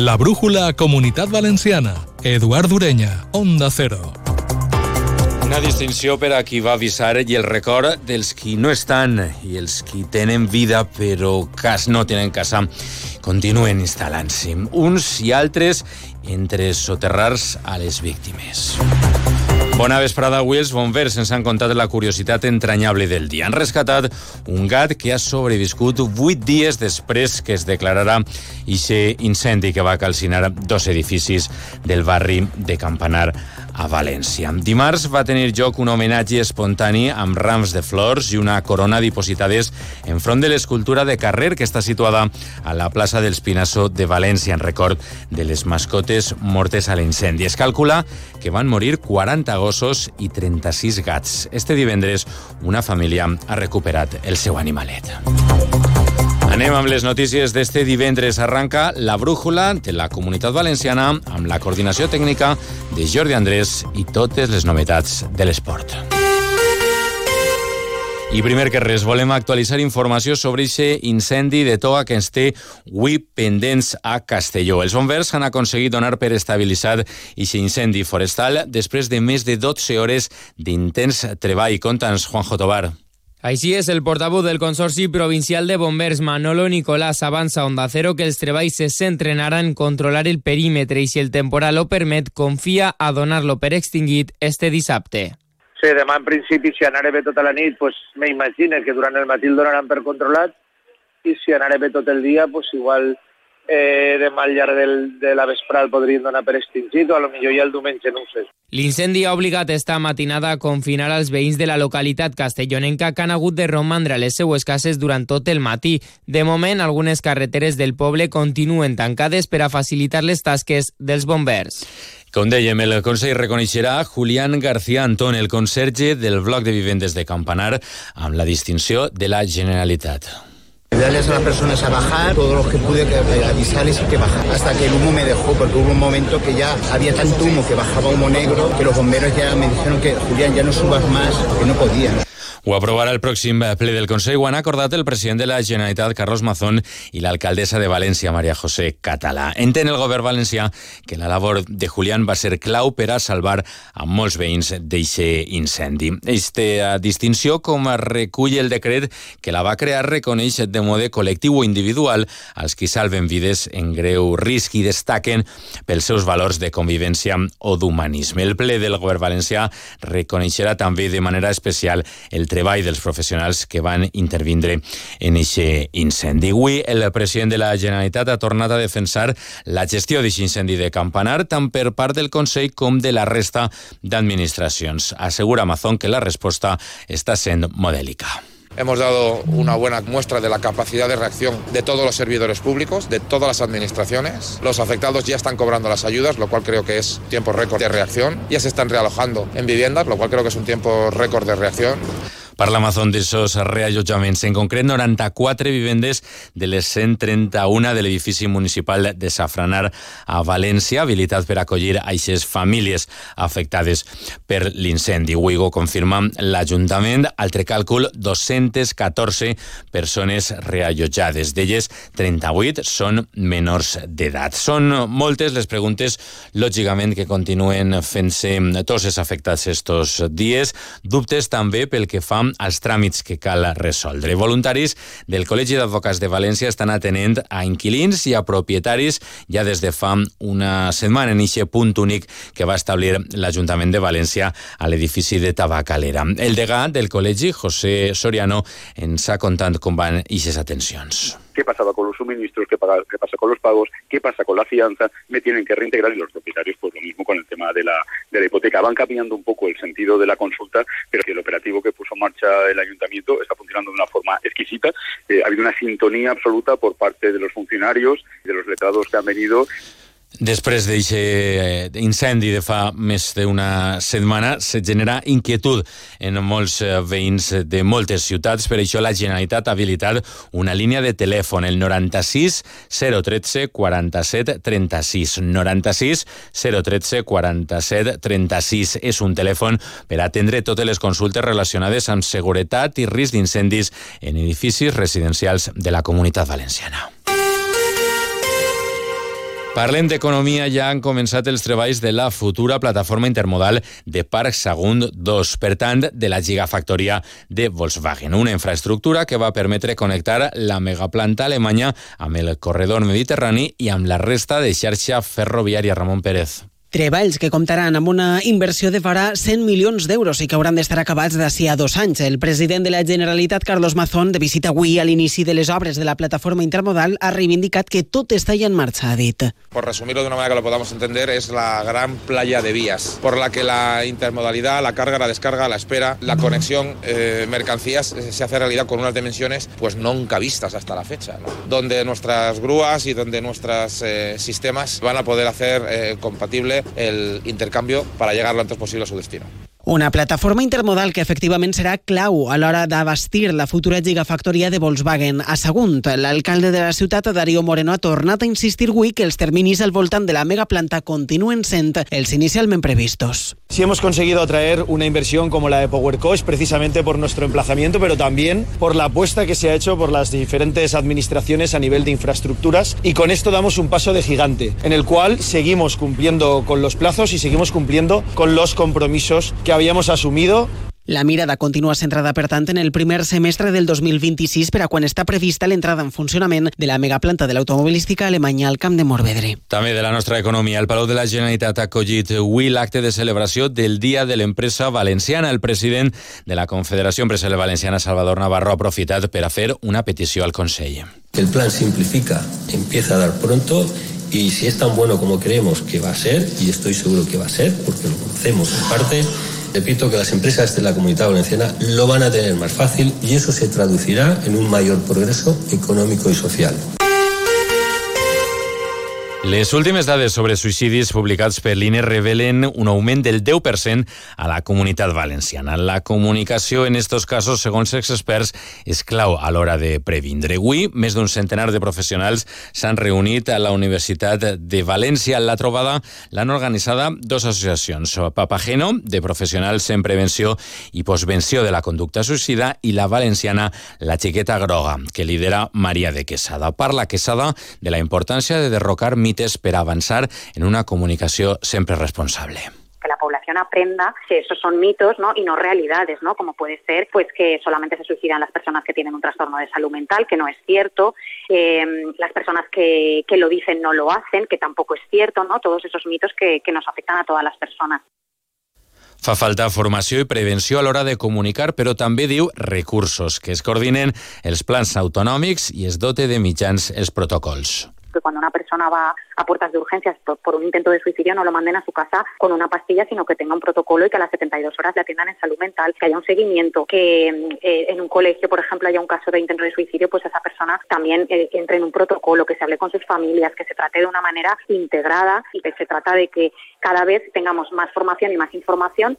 La brújula Comunitat Valenciana. Eduard Ureña, Onda Cero. Una distinció per a qui va avisar i el record dels qui no estan i els qui tenen vida però cas no tenen casa continuen instal·lant-s'hi. Uns i altres entre soterrars a les víctimes. Bona vesprada. Els bombers ens han contat la curiositat entranyable del dia. Han rescatat un gat que ha sobreviscut vuit dies després que es declararà ixe incendi que va calcinar dos edificis del barri de Campanar a València. Dimarts va tenir lloc un homenatge espontani amb rams de flors i una corona dipositades enfront de l'escultura de carrer que està situada a la plaça dels Pinasso de València en record de les mascotes mortes a l'incendi. Es calcula que van morir 40 gossos i 36 gats. Este divendres una família ha recuperat el seu animalet. Anem amb les notícies d'este divendres. Arranca la brújula de la Comunitat Valenciana amb la coordinació tècnica de Jordi Andrés i totes les novetats de l'esport. I primer que res, volem actualitzar informació sobre aquest incendi de toga que ens té avui pendents a Castelló. Els bombers han aconseguit donar per estabilitzat aquest incendi forestal després de més de 12 hores d'intens treball. Conta'ns, Juanjo Tobar. Així és, el portavoz del Consorci Provincial de Bombers, Manolo Nicolás, avança a Onda Cero que els treballs se centren ara en controlar el perímetre i si el temporal ho permet, confia a donar-lo per extingit este dissabte. Sí, demà en principi, si anaré bé tota la nit, pues, m'imagino que durant el matí el donaran per controlat i si anaré bé tot el dia, pues, igual eh, demà al llarg del, de la vesprada el podrien donar per extingit o a lo millor ja el diumenge, no ho sé. L'incendi ha obligat esta matinada a confinar els veïns de la localitat castellonenca que han hagut de romandre les seues cases durant tot el matí. De moment, algunes carreteres del poble continuen tancades per a facilitar les tasques dels bombers. Com dèiem, el Consell reconeixerà Julián García Antón, el conserge del bloc de vivendes de Campanar, amb la distinció de la Generalitat. Ayudarles a las personas a bajar, todo lo que pude avisarles y que bajar. Hasta que el humo me dejó, porque hubo un momento que ya había tanto humo que bajaba humo negro, que los bomberos ya me dijeron que Julián ya no subas más, que no podían. Ho aprovarà el pròxim ple del Consell. Ho han acordat el president de la Generalitat, Carlos Mazón, i l'alcaldessa de València, Maria José Català. Entén el govern valencià que la labor de Julián va ser clau per a salvar a molts veïns d'eixe incendi. Esta distinció, com recull el decret que la va crear, reconeix de mode col·lectiu o individual als qui salven vides en greu risc i destaquen pels seus valors de convivència o d'humanisme. El ple del govern valencià reconeixerà també de manera especial el treball dels professionals que van intervindre en aquest incendi. Avui el president de la Generalitat ha tornat a defensar la gestió d'aquest incendi de Campanar tant per part del Consell com de la resta d'administracions. Assegura Amazon que la resposta està sent modèlica. Hemos dado una buena muestra de la capacidad de reacción de todos los servidores públicos, de todas las administraciones. Los afectados ya están cobrando las ayudas, lo cual creo que es tiempo récord de reacción. Ya se están realojando en viviendas, lo cual creo que es un tiempo récord de reacción. Parla Amazon d'aixòs reallotjaments. En concret, 94 vivendes de les 131 de l'edifici municipal de Safranar a València, habilitat per acollir aquestes famílies afectades per l'incendi. Avui ho confirma l'Ajuntament. Altre càlcul, 214 persones reallotjades. D'elles, 38 són menors d'edat. Són moltes les preguntes, lògicament, que continuen fent-se tots els afectats estos dies. Dubtes també pel que fa als tràmits que cal resoldre. Voluntaris del Col·legi d'Advocats de València estan atenent a inquilins i a propietaris ja des de fa una setmana en eixe punt únic que va establir l'Ajuntament de València a l'edifici de Tabacalera. El degà del col·legi, José Soriano, ens ha contat com van aquestes atencions. Qué pasaba con los suministros, qué, pasa con los pagos, qué pasa con la fianza, me tienen que reintegrar y los propietarios pues lo mismo con el tema de la, de la hipoteca. Van cambiando un poco el sentido de la consulta, pero que el operativo que puso en marcha el ayuntamiento está funcionando de una forma exquisita. Eh, ha habido una sintonía absoluta por parte de los funcionarios de los letrados que han venido Després d'aquest incendi de fa més d'una setmana, se genera inquietud en molts veïns de moltes ciutats. Per això la Generalitat ha habilitat una línia de telèfon, el 96 013 47 36. 96 013 47 36. És un telèfon per atendre totes les consultes relacionades amb seguretat i risc d'incendis en edificis residencials de la Comunitat Valenciana. Parlem d'economia, ja han començat els treballs de la futura plataforma intermodal de Parc Sagunt 2, per tant, de la gigafactoria de Volkswagen, una infraestructura que va permetre connectar la megaplanta alemanya amb el corredor mediterrani i amb la resta de xarxa ferroviària. Ramon Pérez. Treballs que comptaran amb una inversió de farà 100 milions d'euros i que hauran d'estar acabats d'ací a dos anys. El president de la Generalitat, Carlos Mazón, de visita avui a l'inici de les obres de la plataforma intermodal, ha reivindicat que tot està ja en marxa, ha dit. Por resumirlo de una manera que lo podamos entender, es la gran playa de vías, por la que la intermodalidad, la carga, la descarga, la espera, la conexión eh, mercancías eh, se hace realidad con unas dimensiones pues nunca vistas hasta la fecha, donde nuestras grúas y donde nuestros eh, sistemas van a poder hacer eh, compatible el intercambio para llegar lo antes posible a su destino. Una plataforma intermodal que efectivament serà clau a l'hora d'abastir la futura gigafactoria de Volkswagen. A Sagunt, l'alcalde de la ciutat, Darío Moreno, ha tornat a insistir avui que els terminis al voltant de la megaplanta continuen sent els inicialment previstos. Si hemos conseguido atraer una inversión como la de Power Coach precisamente por nuestro emplazamiento, pero también por la apuesta que se ha hecho por las diferentes administraciones a nivel de infraestructuras y con esto damos un paso de gigante en el cual seguimos cumpliendo con los plazos y seguimos cumpliendo con los compromisos que habíamos asumido La mirada continua centrada, per tant, en el primer semestre del 2026 per a quan està prevista l'entrada en funcionament de la megaplanta de l'automobilística alemanya al Camp de Morvedre. També de la nostra economia, el Palau de la Generalitat ha acollit avui l'acte de celebració del Dia de l'Empresa Valenciana. El president de la Confederació Empresarial Valenciana, Salvador Navarro, ha aprofitat per a fer una petició al Consell. El plan simplifica, empieza a dar pronto y si es tan bueno como creemos que va a ser, y estoy seguro que va a ser, porque lo conocemos en parte, repito que las empresas de la comunidad valenciana lo van a tener más fácil y eso se traducirá en un mayor progreso económico y social. Les últimes dades sobre suïcidis publicats per l'INE revelen un augment del 10% a la comunitat valenciana. La comunicació en estos casos, segons els experts, és clau a l'hora de previndre. Avui, més d'un centenar de professionals s'han reunit a la Universitat de València. La trobada l'han organitzada dos associacions, Papageno, de professionals en prevenció i postvenció de la conducta suïcida, i la valenciana La Xiqueta Groga, que lidera Maria de Quesada. Parla Quesada de la importància de derrocar mites per avançar en una comunicació sempre responsable. que la población aprenda que esos son mitos ¿no? y no realidades, ¿no? como puede ser pues que solamente se suicidan las personas que tienen un trastorno de salud mental, que no es cierto, eh, las personas que, que, lo dicen no lo hacen, que tampoco es cierto, ¿no? todos esos mitos que, que nos afectan a todas las personas. Fa falta formació i prevenció a l'hora de comunicar, però també diu recursos, que es coordinen els plans autonòmics i es dote de mitjans els protocols. Que cuando una persona va a puertas de urgencias por, por, un intento de suicidio no lo manden a su casa con una pastilla, sino que tenga un protocolo y que a las 72 horas le atiendan en salud mental, que haya un seguimiento, que eh, en un colegio, por ejemplo, haya un caso de intento de suicidio, pues esa persona también eh, entre en un protocolo, que se hable con sus familias, que se trate de una manera integrada y que se trata de que cada vez tengamos más formación y más información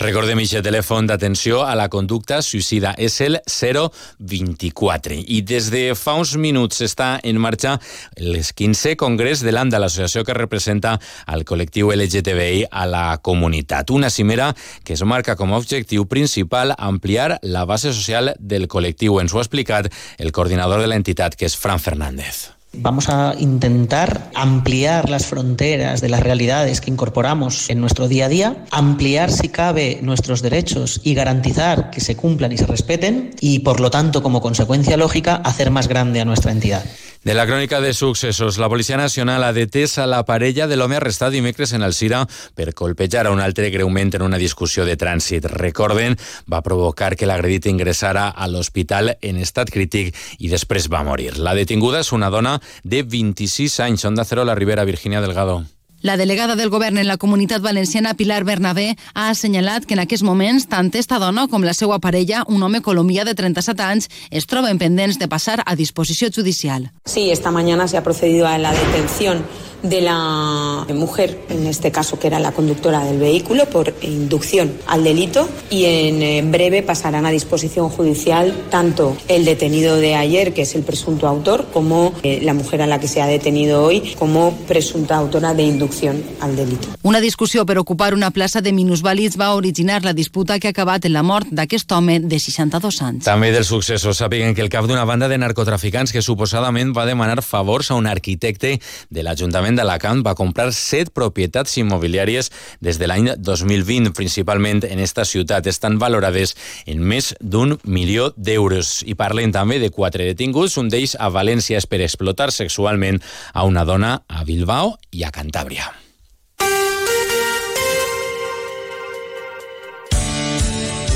Recordem aquest telèfon d'atenció a la conducta suïcida. És el 024. I des de fa uns minuts està en marxa les 15 congrés de l'ANDA, l'associació que representa el col·lectiu LGTBI a la comunitat. Una cimera que es marca com a objectiu principal ampliar la base social del col·lectiu. Ens ho ha explicat el coordinador de l'entitat, que és Fran Fernández. Vamos a intentar ampliar las fronteras de las realidades que incorporamos en nuestro día a día, ampliar si cabe nuestros derechos y garantizar que se cumplan y se respeten y, por lo tanto, como consecuencia lógica, hacer más grande a nuestra entidad. De la crònica de successos, la Policia Nacional ha detès a la parella de l'home arrestat dimecres en Alcira per colpejar a un altre greument en una discussió de trànsit. Recorden, va provocar que l'agredit ingressara a l'hospital en estat crític i després va morir. La detinguda és una dona de 26 anys. Onda Cero, la Ribera, Virginia Delgado. La delegada del govern en la comunitat valenciana, Pilar Bernabé, ha assenyalat que en aquests moments tant esta dona com la seva parella, un home colombià de 37 anys, es troben pendents de passar a disposició judicial. Sí, esta mañana se ha procedido a la detención de la mujer, en este caso que era la conductora del vehículo, por inducción al delito y en breve pasarán a disposición judicial tanto el detenido de ayer, que es el presunto autor, como la mujer a la que se ha detenido hoy como presunta autora de inducción al delito. Una discussió per ocupar una plaça de minusvàlids va originar la disputa que ha acabat en la mort d'aquest home de 62 anys. També dels successos sàpiguen que el cap d'una banda de narcotraficants que suposadament va demanar favors a un arquitecte de l'Ajuntament l'Ajuntament d'Alacant va comprar set propietats immobiliàries des de l'any 2020, principalment en esta ciutat. Estan valorades en més d'un milió d'euros. I parlen també de quatre detinguts, un d'ells a València és per explotar sexualment a una dona a Bilbao i a Cantàbria.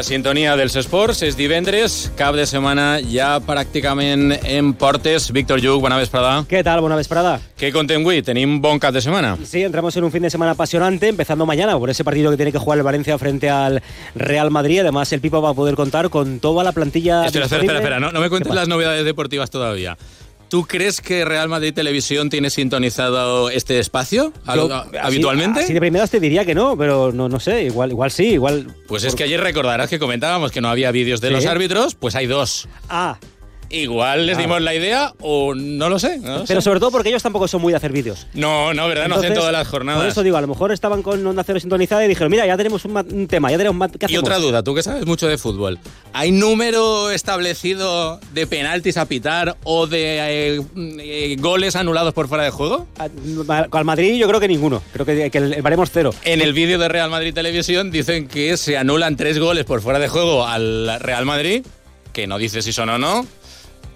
La sintonia dels esports, és divendres, cap de setmana ja pràcticament en portes. Víctor Lluc, bona vesprada. ¿Qué tal? Buena vesprada. Què contem avui? Tenim bon cap de setmana. Sí, entramos en un fin de semana apasionante, empezando mañana por ese partido que tiene que jugar el Valencia frente al Real Madrid. Además, el Pipo va a poder contar con toda la plantilla. Espera, espera, espera, espera. No, no me cuentes ¿Qué las novedades deportivas todavía. ¿Tú crees que Real Madrid Televisión tiene sintonizado este espacio Yo, a- así- habitualmente? Así de primeras te diría que no, pero no, no sé, igual, igual sí, igual. Pues es que ayer recordarás que comentábamos que no había vídeos de Sí. los árbitros, pues hay dos. Ah. Igual les Ah. dimos la idea o no lo sé. no lo Pero sé. sobre todo porque ellos tampoco son muy de hacer vídeos. No, no, ¿verdad? no hacen todas las jornadas. Por eso digo, a lo mejor estaban con Onda Cero sintonizada y dijeron, mira, ya tenemos un, ma- un tema, ya tenemos. ¿qué Y hacemos? otra duda, tú que sabes mucho de fútbol. ¿Hay número establecido de penaltis a pitar o de eh, eh, goles anulados por fuera de juego? Al Madrid yo creo que ninguno. Creo que, que el, cero. En el vídeo de Real Madrid Televisión dicen que se anulan tres goles por fuera de juego al Real Madrid, que no dice si son o no,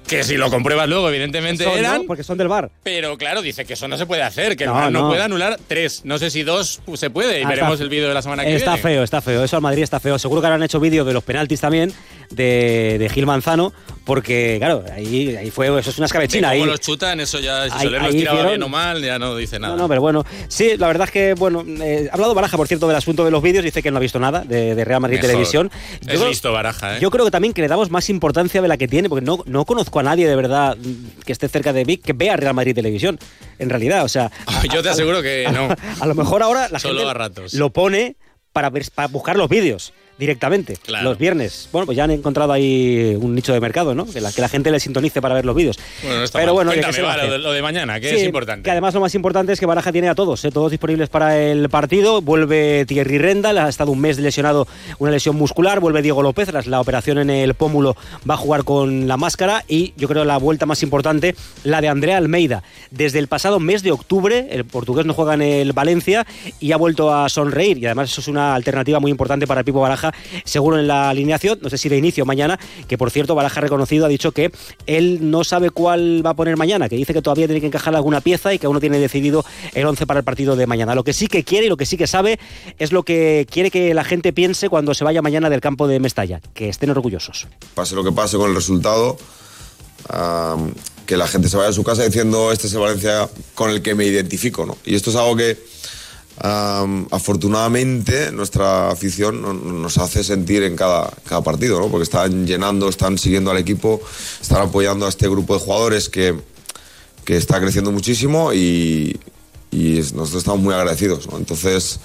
que si lo compruebas luego evidentemente Son, eran, ¿no? Porque son del bar. pero claro, dice que eso no se puede hacer, que el No, VAR no, no. puede anular tres. No sé si dos se puede y Ah, veremos está- el vídeo de la semana que Está viene. feo, está feo. Eso al Madrid está feo. Seguro que habrán hecho vídeo de los penaltis también de, de Gil Manzano, porque, claro, ahí, ahí fue, eso es una escabechina. Ahí, los chutan, eso ya, si Soler los tiraba bien o mal, ya no dice nada. No, no, pero bueno. Sí, la verdad es que, bueno, eh, ha hablado Baraja, por cierto, del asunto de los vídeos. Dice que no ha visto nada de, de Real Madrid Mejor. Televisión. Es creo- listo Baraja, ¿eh? Yo creo que también que le damos más importancia de la que tiene, porque no, no conozco a nadie de verdad que esté cerca de Vic que vea Real Madrid Televisión. En realidad, o sea. Yo te aseguro que no. A lo mejor ahora la Solo gente a ratos. lo pone para, ver, para buscar los vídeos directamente Claro. los viernes. Bueno, pues ya han encontrado ahí un nicho de mercado, ¿no? Que la, que la gente le sintonice para ver los vídeos. Bueno, no está Pero mal. bueno, oye, ¿qué Cuéntame, va lo, de, lo de mañana, que Sí, es importante. Que además lo más importante es que Baraja tiene a todos, ¿eh? todos disponibles para el partido. Vuelve Thierry Rendal, ha estado un mes lesionado, una lesión muscular. Vuelve Diego López, tras la operación en el pómulo, va a jugar con la máscara. Y yo creo la vuelta más importante, la de Andrea Almeida. Desde el pasado mes de octubre, el portugués no juega en el Valencia y ha vuelto a sonreír. Y además eso es una alternativa muy importante para Pipo Baraja, seguro en la alineación, no sé si de inicio mañana, que por cierto Baraja reconocido, ha dicho que él no sabe cuál va a poner mañana, que dice que todavía tiene que encajar alguna pieza y que aún no tiene decidido el 11 para el partido de mañana. Lo que sí que quiere y lo que sí que sabe es lo que quiere que la gente piense cuando se vaya mañana del campo de Mestalla, que estén orgullosos. pase lo que pase con el resultado, que la gente se vaya a su casa diciendo este es el Valencia con el que me identifico, ¿no? Y esto es algo que am, afortunadamente nuestra afición no- nos hace sentir en cada, cada partido, ¿no? Porque están llenando, están siguiendo al equipo, están apoyando a este grupo de jugadores que, que está creciendo muchísimo y, y nosotros estamos muy agradecidos, ¿no? Entonces,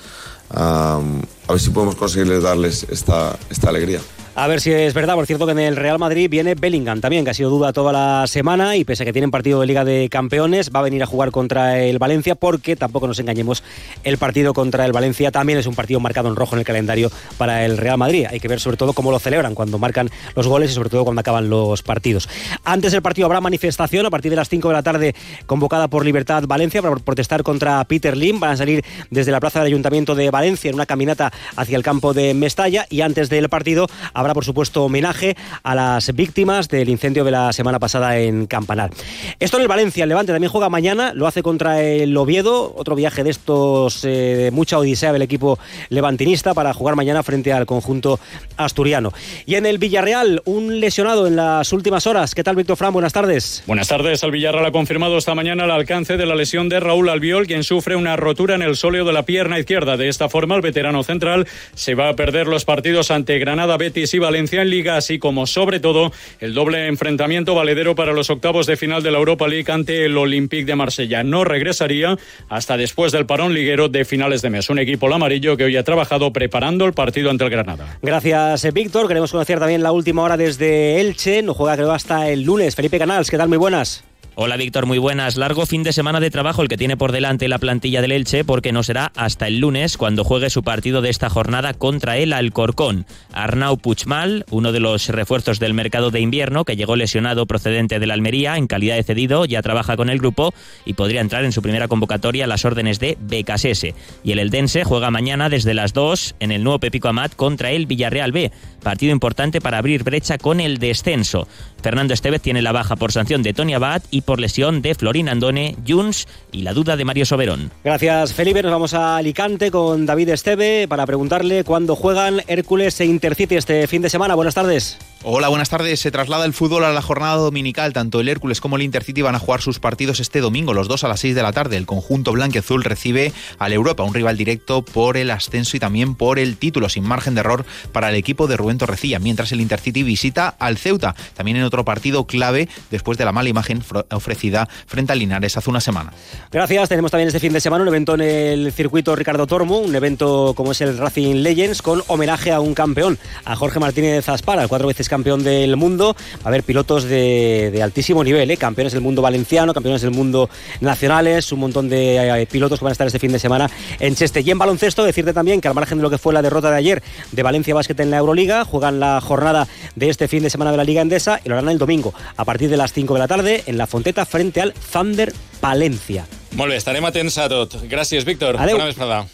a ver si podemos conseguirles darles esta, esta alegría. A ver si es verdad, por cierto, que en el Real Madrid viene Bellingham también, que ha sido duda toda la semana y pese a que tienen partido de Liga de Campeones, va a venir a jugar contra el Valencia porque tampoco nos engañemos, el partido contra el Valencia también es un partido marcado en rojo en el calendario para el Real Madrid. Hay que ver sobre todo cómo lo celebran cuando marcan los goles y sobre todo cuando acaban los partidos. Antes del partido habrá manifestación a partir de las 5 de la tarde convocada por Libertad Valencia para protestar contra Peter Lim. Van a salir desde la plaza del Ayuntamiento de Valencia en una caminata hacia el campo de Mestalla y antes del partido habrá por supuesto homenaje a las víctimas del incendio de la semana pasada en Campanar. Esto en el Valencia, el Levante también juega mañana, lo hace contra el Oviedo, otro viaje de estos eh, de mucha odisea del equipo levantinista para jugar mañana frente al conjunto asturiano. Y en el Villarreal, un lesionado en las últimas horas. ¿Qué tal, Víctor Fran? Buenas tardes. Buenas tardes. El Villarreal ha confirmado esta mañana el alcance de la lesión de Raúl Albiol, quien sufre una rotura en el sóleo de la pierna izquierda. De esta forma, el veterano central se va a perder los partidos ante Granada, Betis Betis y Valencia en Liga, así como sobre todo el doble enfrentamiento valedero para los octavos de final de la Europa League ante el Olympique de Marsella. No regresaría hasta después del parón liguero de finales de mes. Un equipo el amarillo que hoy ha trabajado preparando el partido ante el Granada. Gracias, eh, Víctor. Queremos conocer también la última hora desde Elche. No juega creo hasta el lunes. Felipe Canals, ¿qué tal? Muy buenas. Hola Víctor, muy buenas. Largo fin de semana de trabajo el que tiene por delante la plantilla del Elche porque no será hasta el lunes cuando juegue su partido de esta jornada contra el Alcorcón. Arnau Puchmal, uno de los refuerzos del mercado de invierno que llegó lesionado procedente de la Almería en calidad de cedido, ya trabaja con el grupo y podría entrar en su primera convocatoria a las órdenes de Becasese. Y el Eldense juega mañana desde las 2 en el nuevo Pepico Amat contra el Villarreal B, partido importante para abrir brecha con el descenso. Fernando Estevez tiene la baja por sanción de Tony Abad y por lesión de Florín Andone, Junts y la duda de Mario Soberón. Gracias, Felipe. Nos vamos a Alicante con David Esteve para preguntarle cuándo juegan Hércules e Intercity este fin de semana. Buenas tardes. Hola, buenas tardes. Se traslada el fútbol a la jornada dominical. Tanto el Hércules como el Intercity van a jugar sus partidos este domingo, los dos a las 6 de la tarde. El conjunto blanqueazul recibe al Europa, un rival directo por el ascenso y también por el título, sin margen de error para el equipo de Rubén Torrecilla, mientras el Intercity visita al Ceuta, también en otro partido clave después de la mala imagen ofrecida frente al Linares hace una semana. Gracias. Tenemos también este fin de semana un evento en el circuito Ricardo Tormo, un evento como es el Racing Legends con homenaje a un campeón, a Jorge Martínez Zaspara, cuatro veces campeón del mundo. Va a haber pilotos de, altísimo nivel, ¿eh? campeones del mundo valenciano, campeones del mundo nacionales, un montón de eh, pilotos que van a estar este fin de semana en Cheste. Y en baloncesto, decirte también que al margen de lo que fue la derrota de ayer de Valencia Basket en la Euroliga, juegan la jornada de este fin de semana de la Liga Endesa y lo harán el domingo a partir de las 5 de la tarde en la Fonteta frente al Thunder Palencia. Molt bé, estarem atents a tot. Gràcies, Víctor. Adeu. Bona vesprada.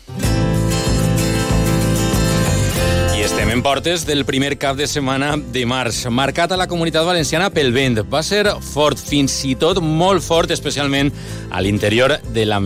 I estem en portes del primer cap de setmana de març, marcat a la comunitat valenciana pel vent. Va ser fort, fins i tot molt fort, especialment a l'interior de la